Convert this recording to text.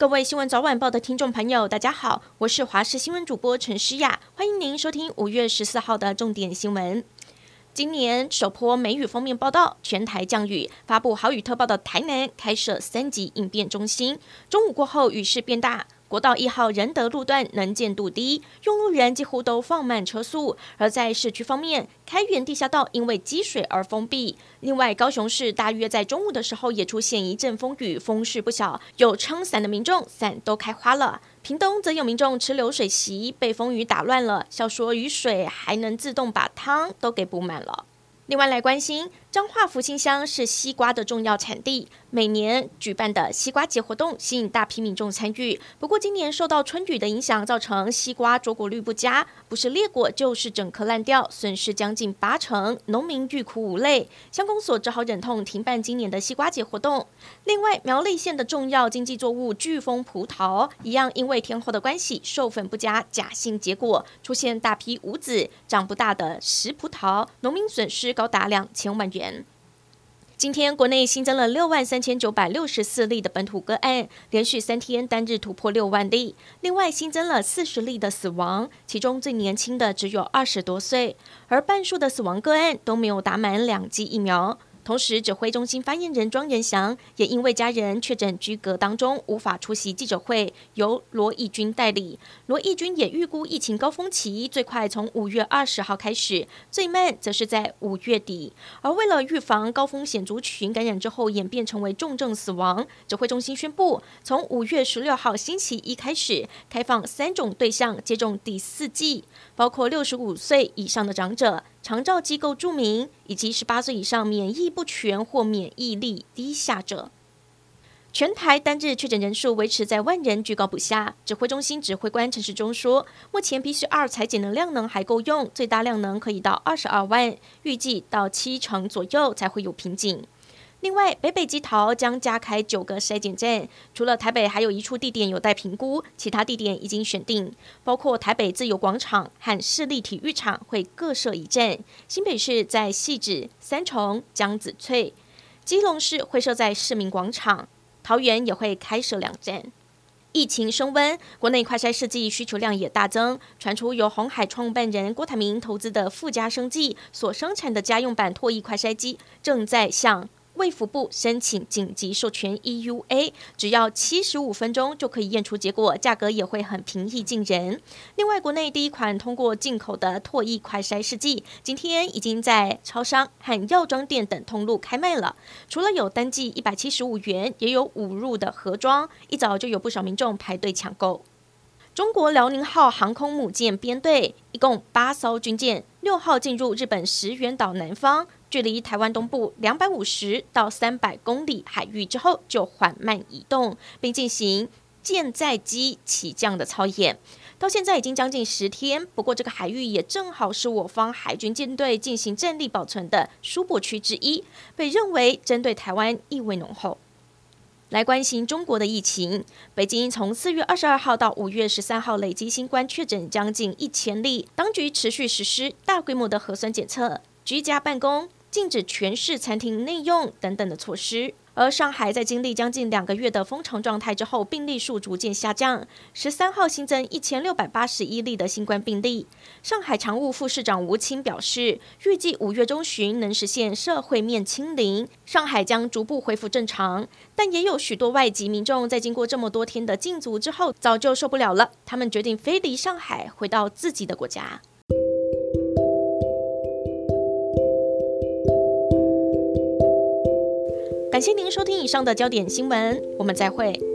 各位新闻早晚报的听众朋友，大家好，我是华视新闻主播陈诗雅，欢迎您收听五月十四号的重点新闻。今年首波梅雨封面报道，全台降雨，发布豪雨特报的台南开设三级应变中心，中午过后雨势变大。国道一号仁德路段能见度低，用路人几乎都放慢车速。而在市区方面，开元地下道因为积水而封闭。另外，高雄市大约在中午的时候也出现一阵风雨，风势不小，有撑伞的民众伞都开花了。屏东则有民众吃流水席，被风雨打乱了，笑说雨水还能自动把汤都给补满了。另外来关心，彰化福兴乡是西瓜的重要产地，每年举办的西瓜节活动吸引大批民众参与。不过今年受到春雨的影响，造成西瓜着果率不佳，不是裂果就是整颗烂掉，损失将近八成，农民欲哭无泪。乡公所只好忍痛停办今年的西瓜节活动。另外，苗栗县的重要经济作物巨峰葡萄一样，因为天候的关系，授粉不佳，假性结果，出现大批无籽、长不大的石葡萄，农民损失高达两千万元。今天国内新增了六万三千九百六十四例的本土个案，连续三天单日突破六万例。另外新增了四十例的死亡，其中最年轻的只有二十多岁，而半数的死亡个案都没有打满两剂疫苗。同时，指挥中心发言人庄人祥也因为家人确诊居隔当中，无法出席记者会，由罗义军代理。罗义军也预估疫情高峰期最快从五月二十号开始，最慢则是在五月底。而为了预防高风险族群感染之后演变成为重症死亡，指挥中心宣布，从五月十六号星期一开始，开放三种对象接种第四剂，包括六十五岁以上的长者。长照机构住民以及十八岁以上免疫不全或免疫力低下者，全台单日确诊人数维持在万人居高不下。指挥中心指挥官陈世忠说，目前 PCR 采检能量能还够用，最大量能可以到二十二万，预计到七成左右才会有瓶颈。另外，北北基桃将加开九个筛检站，除了台北，还有一处地点有待评估，其他地点已经选定，包括台北自由广场和市立体育场会各设一站，新北市在汐止、三重、江子翠，基隆市会设在市民广场，桃园也会开设两站。疫情升温，国内快筛试剂需求量也大增，传出由红海创办人郭台铭投资的富家生技所生产的家用版唾液快筛机正在向卫福部申请紧急授权 EUA，只要七十五分钟就可以验出结果，价格也会很平易近人。另外，国内第一款通过进口的唾液快筛试剂，今天已经在超商和药妆店等通路开卖了。除了有单剂一百七十五元，也有五入的盒装，一早就有不少民众排队抢购。中国辽宁号航空母舰编队一共八艘军舰，六号进入日本石垣岛南方。距离台湾东部两百五十到三百公里海域之后，就缓慢移动，并进行舰载机起降的操演。到现在已经将近十天，不过这个海域也正好是我方海军舰队进行战力保存的输泊区之一，被认为针对台湾意味浓厚。来关心中国的疫情，北京从四月二十二号到五月十三号累计新冠确诊将近一千例，当局持续实施大规模的核酸检测，居家办公。禁止全市餐厅内用等等的措施，而上海在经历将近两个月的封城状态之后，病例数逐渐下降。十三号新增一千六百八十一例的新冠病例。上海常务副市长吴清表示，预计五月中旬能实现社会面清零，上海将逐步恢复正常。但也有许多外籍民众在经过这么多天的禁足之后，早就受不了了，他们决定飞离上海，回到自己的国家。感谢您收听以上的焦点新闻，我们再会。